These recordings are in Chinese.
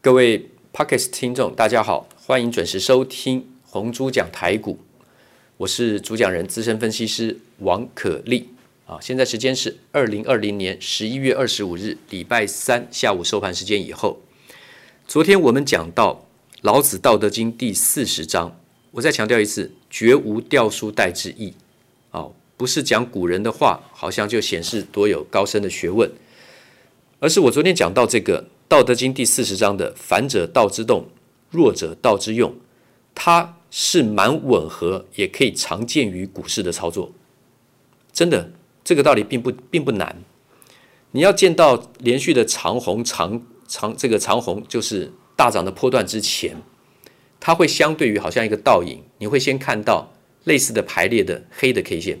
各位 Podcast 听众，大家好，欢迎准时收听红猪讲台股，我是主讲人资深分析师王可立啊。现在时间是二零二零年十一月二十五日礼拜三下午收盘时间以后。昨天我们讲到老子《道德经》第四十章，我再强调一次，绝无掉书袋之意哦，不是讲古人的话，好像就显示多有高深的学问，而是我昨天讲到这个。《道德经》第四十章的“反者道之动，弱者道之用”，它是蛮吻合，也可以常见于股市的操作。真的，这个道理并不并不难。你要见到连续的长红、长长这个长红，就是大涨的波段之前，它会相对于好像一个倒影，你会先看到类似的排列的黑的 K 线。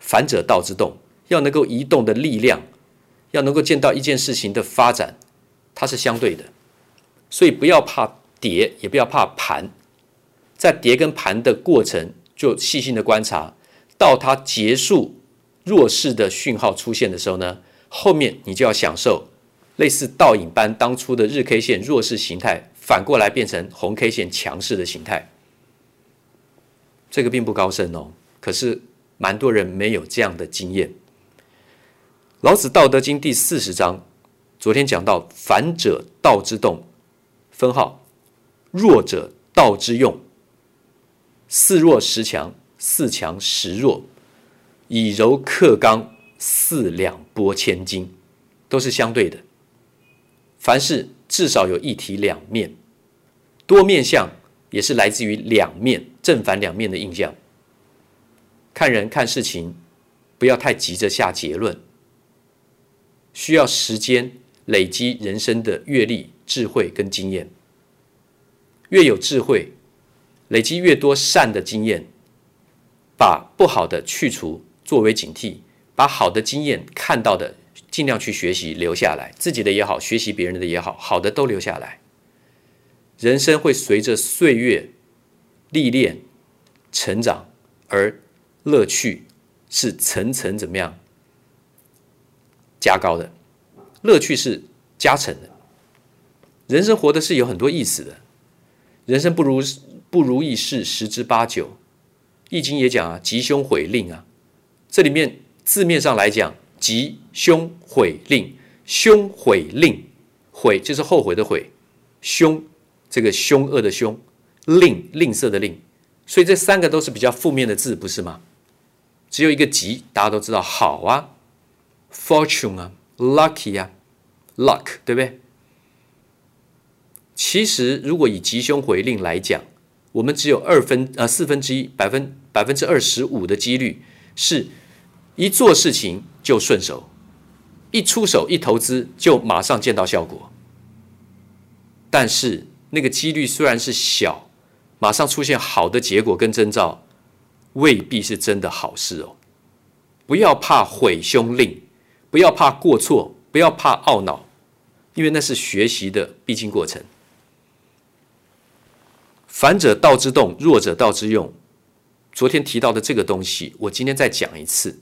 反者道之动，要能够移动的力量，要能够见到一件事情的发展。它是相对的，所以不要怕跌，也不要怕盘，在跌跟盘的过程，就细心的观察，到它结束弱势的讯号出现的时候呢，后面你就要享受类似倒影般当初的日 K 线弱势形态，反过来变成红 K 线强势的形态。这个并不高深哦，可是蛮多人没有这样的经验。老子《道德经》第四十章。昨天讲到，反者道之动，分号；弱者道之用。似弱时强，似强时弱，以柔克刚，四两拨千斤，都是相对的。凡事至少有一体两面，多面相也是来自于两面正反两面的印象。看人看事情，不要太急着下结论，需要时间。累积人生的阅历、智慧跟经验，越有智慧，累积越多善的经验，把不好的去除作为警惕，把好的经验看到的尽量去学习留下来，自己的也好，学习别人的也好，好的都留下来。人生会随着岁月历练成长，而乐趣是层层怎么样加高的。乐趣是加成的，人生活的是有很多意思的。人生不如不如意事十之八九，《易经》也讲啊，吉凶悔吝啊。这里面字面上来讲，吉凶悔吝，凶悔吝，悔就是后悔的悔，凶这个凶恶的凶，吝吝啬的吝，所以这三个都是比较负面的字，不是吗？只有一个吉，大家都知道好啊，fortune 啊，lucky 啊。Luck 对不对？其实，如果以吉凶回令来讲，我们只有二分呃四分之一百分百分之二十五的几率，是一做事情就顺手，一出手一投资就马上见到效果。但是那个几率虽然是小，马上出现好的结果跟征兆，未必是真的好事哦。不要怕悔凶令，不要怕过错，不要怕懊恼。因为那是学习的必经过程。反者道之动，弱者道之用。昨天提到的这个东西，我今天再讲一次。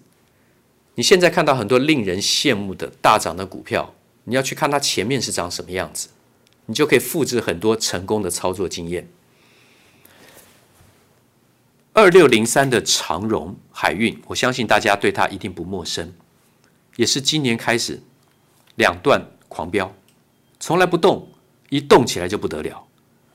你现在看到很多令人羡慕的大涨的股票，你要去看它前面是长什么样子，你就可以复制很多成功的操作经验。二六零三的长荣海运，我相信大家对它一定不陌生，也是今年开始两段狂飙。从来不动，一动起来就不得了。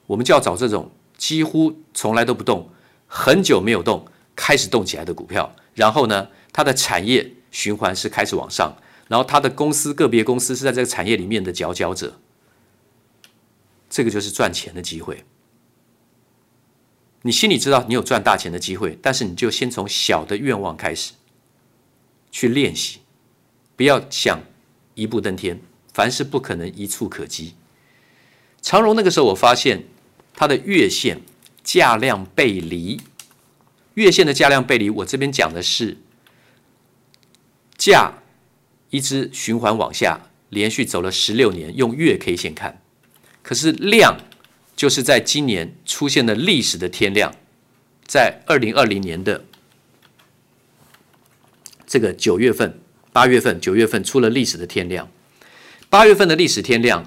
我们就要找这种几乎从来都不动、很久没有动、开始动起来的股票。然后呢，它的产业循环是开始往上，然后它的公司个别公司是在这个产业里面的佼佼者。这个就是赚钱的机会。你心里知道你有赚大钱的机会，但是你就先从小的愿望开始去练习，不要想一步登天。凡事不可能一触可及。长荣那个时候，我发现它的月线价量背离，月线的价量背离，我这边讲的是价一直循环往下，连续走了十六年，用月 K 线看。可是量就是在今年出现了历史的天量，在二零二零年的这个九月份、八月份、九月份出了历史的天量。八月份的历史天量，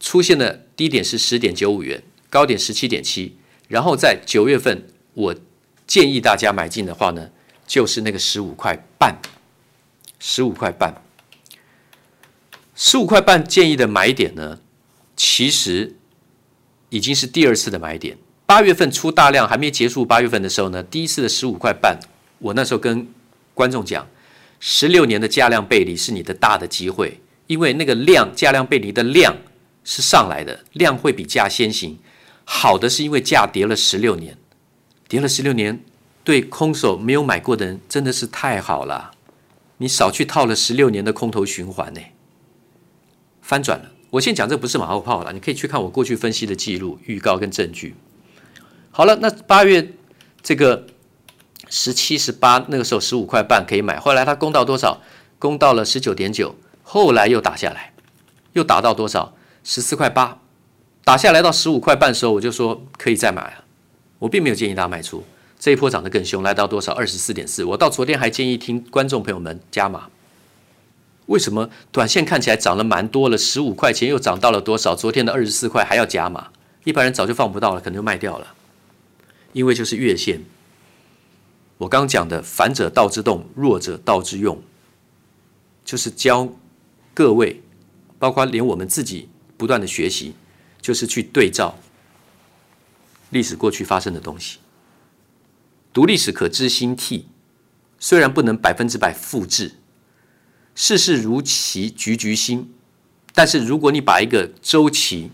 出现的低点是十点九五元，高点十七点七，然后在九月份，我建议大家买进的话呢，就是那个十五块半，十五块半，十五块半建议的买点呢，其实已经是第二次的买点。八月份出大量还没结束，八月份的时候呢，第一次的十五块半，我那时候跟观众讲，十六年的价量背离是你的大的机会，因为那个量价量背离的量是上来的，量会比价先行。好的是因为价跌了十六年，跌了十六年，对空手没有买过的人真的是太好了，你少去套了十六年的空头循环呢，翻转了。我现讲这不是马后炮了，你可以去看我过去分析的记录、预告跟证据。好了，那八月这个。十七、十八，那个时候十五块半可以买，后来它攻到多少？攻到了十九点九，后来又打下来，又打到多少？十四块八，打下来到十五块半的时候，我就说可以再买了。我并没有建议大家卖出，这一波涨得更凶，来到多少？二十四点四。我到昨天还建议听观众朋友们加码。为什么短线看起来涨了蛮多了？十五块钱又涨到了多少？昨天的二十四块还要加码，一般人早就放不到了，可能就卖掉了，因为就是月线。我刚讲的“反者道之动，弱者道之用”，就是教各位，包括连我们自己不断的学习，就是去对照历史过去发生的东西。读历史可知兴替，虽然不能百分之百复制，世事如棋局局新，但是如果你把一个周期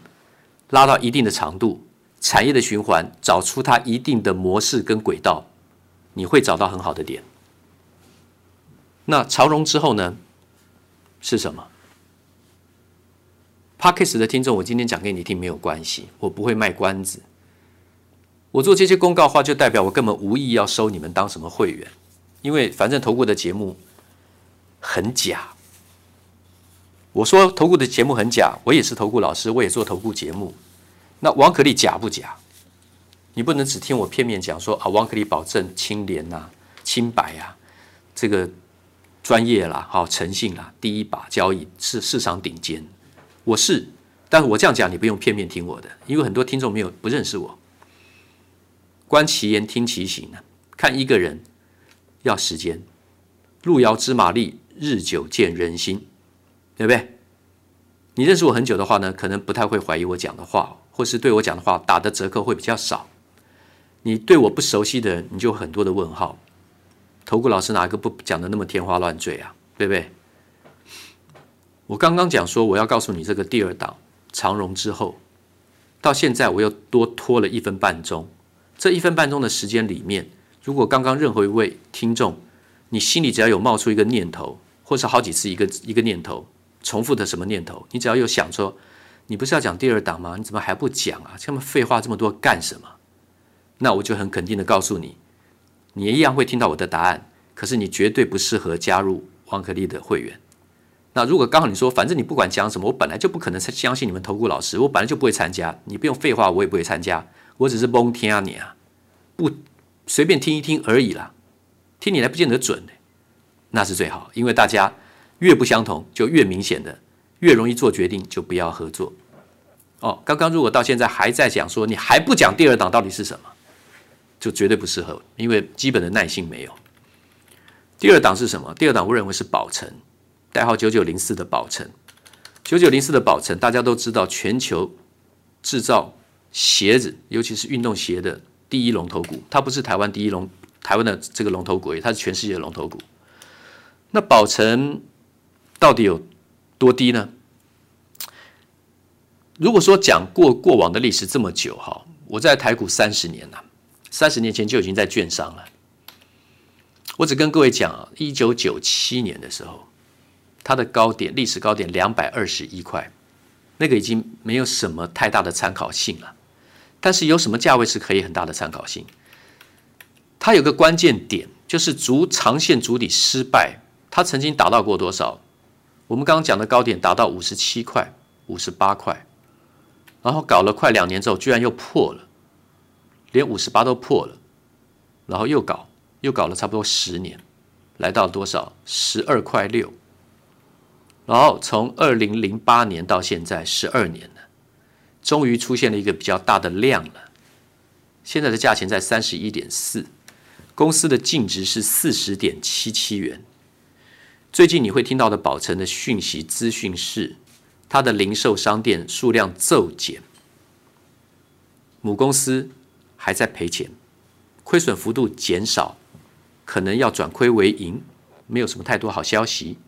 拉到一定的长度，产业的循环找出它一定的模式跟轨道。你会找到很好的点。那长荣之后呢？是什么？Podcast 的听众，我今天讲给你听没有关系，我不会卖关子。我做这些公告话，就代表我根本无意要收你们当什么会员，因为反正投顾的节目很假。我说投顾的节目很假，我也是投顾老师，我也做投顾节目。那王可立假不假？你不能只听我片面讲说啊，王可立保证清廉呐、啊、清白、啊，这个专业啦、好诚信啦，第一把交易是市场顶尖。我是，但是我这样讲你不用片面听我的，因为很多听众没有不认识我。观其言，听其行啊，看一个人要时间。路遥知马力，日久见人心，对不对？你认识我很久的话呢，可能不太会怀疑我讲的话，或是对我讲的话打的折扣会比较少。你对我不熟悉的人，你就很多的问号。投顾老师哪个不讲的那么天花乱坠啊？对不对？我刚刚讲说我要告诉你这个第二档长荣之后，到现在我又多拖了一分半钟。这一分半钟的时间里面，如果刚刚任何一位听众，你心里只要有冒出一个念头，或是好几次一个一个念头，重复的什么念头，你只要有想说，你不是要讲第二档吗？你怎么还不讲啊？这么废话这么多干什么？那我就很肯定的告诉你，你一样会听到我的答案，可是你绝对不适合加入王可利的会员。那如果刚好你说，反正你不管讲什么，我本来就不可能相信你们投顾老师，我本来就不会参加，你不用废话，我也不会参加，我只是蒙听啊你啊，不随便听一听而已啦，听你来不见得准，那是最好，因为大家越不相同，就越明显的，越容易做决定，就不要合作。哦，刚刚如果到现在还在讲说，你还不讲第二档到底是什么？就绝对不适合，因为基本的耐性没有。第二档是什么？第二档我认为是宝成，代号九九零四的宝成。九九零四的宝成，大家都知道，全球制造鞋子，尤其是运动鞋的第一龙头股。它不是台湾第一龙，台湾的这个龙头股，它是全世界的龙头股。那宝成到底有多低呢？如果说讲过过往的历史这么久，哈，我在台股三十年了。三十年前就已经在券商了。我只跟各位讲啊，一九九七年的时候，它的高点历史高点两百二十一块，那个已经没有什么太大的参考性了。但是有什么价位是可以很大的参考性？它有个关键点，就是足长线足底失败，它曾经达到过多少？我们刚刚讲的高点达到五十七块、五十八块，然后搞了快两年之后，居然又破了。连五十八都破了，然后又搞，又搞了差不多十年，来到多少？十二块六。然后从二零零八年到现在十二年了，终于出现了一个比较大的量了。现在的价钱在三十一点四，公司的净值是四十点七七元。最近你会听到的宝成的讯息资讯是，它的零售商店数量骤减，母公司还在赔钱，亏损幅度减少，可能要转亏为盈，没有什么太多好消息。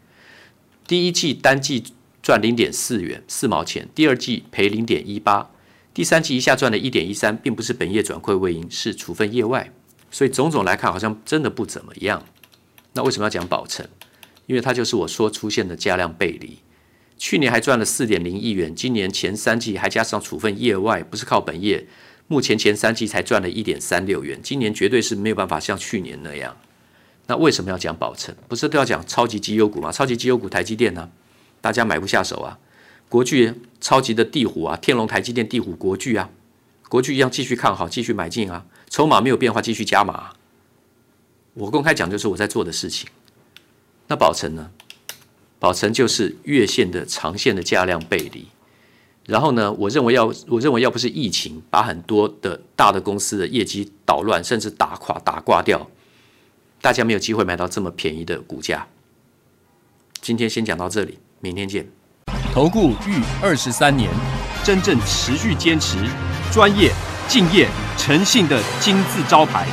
第一季单季赚零点四元四毛钱，第二季赔零点一八。第三季一下赚了一点一三，并不是本业转亏为盈，是处分业外，所以种种来看，好像真的不怎么样。那为什么要讲宝成？因为它就是我说出现的加量背离。去年还赚了四点零亿元，今年前三季还加上处分业外，不是靠本业，目前前三季才赚了一点三六元，今年绝对是没有办法像去年那样。那为什么要讲宝成？不是都要讲超级绩优股吗？超级绩优股台积电呢、大家买不下手啊。国巨超级的地虎啊，天龙、台积电、地虎、国巨啊，国巨一样继续看好，继续买进啊，筹码没有变化，继续加码。我公开讲就是我在做的事情。那宝成呢？宝成就是月线的长线的价量背离。然后呢，我认为要我认为要不是疫情把很多的大的公司的业绩捣乱，甚至打垮、打挂掉，大家没有机会买到这么便宜的股价。今天先讲到这里，明天见。投顾逾二十三年，真正持续坚持、专业、敬业、诚信的金字招牌。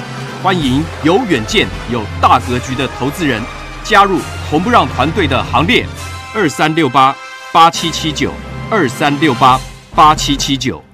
欢迎有远见、有大格局的投资人加入红不让团队的行列。二三六八八七七九，二三六八八七七九。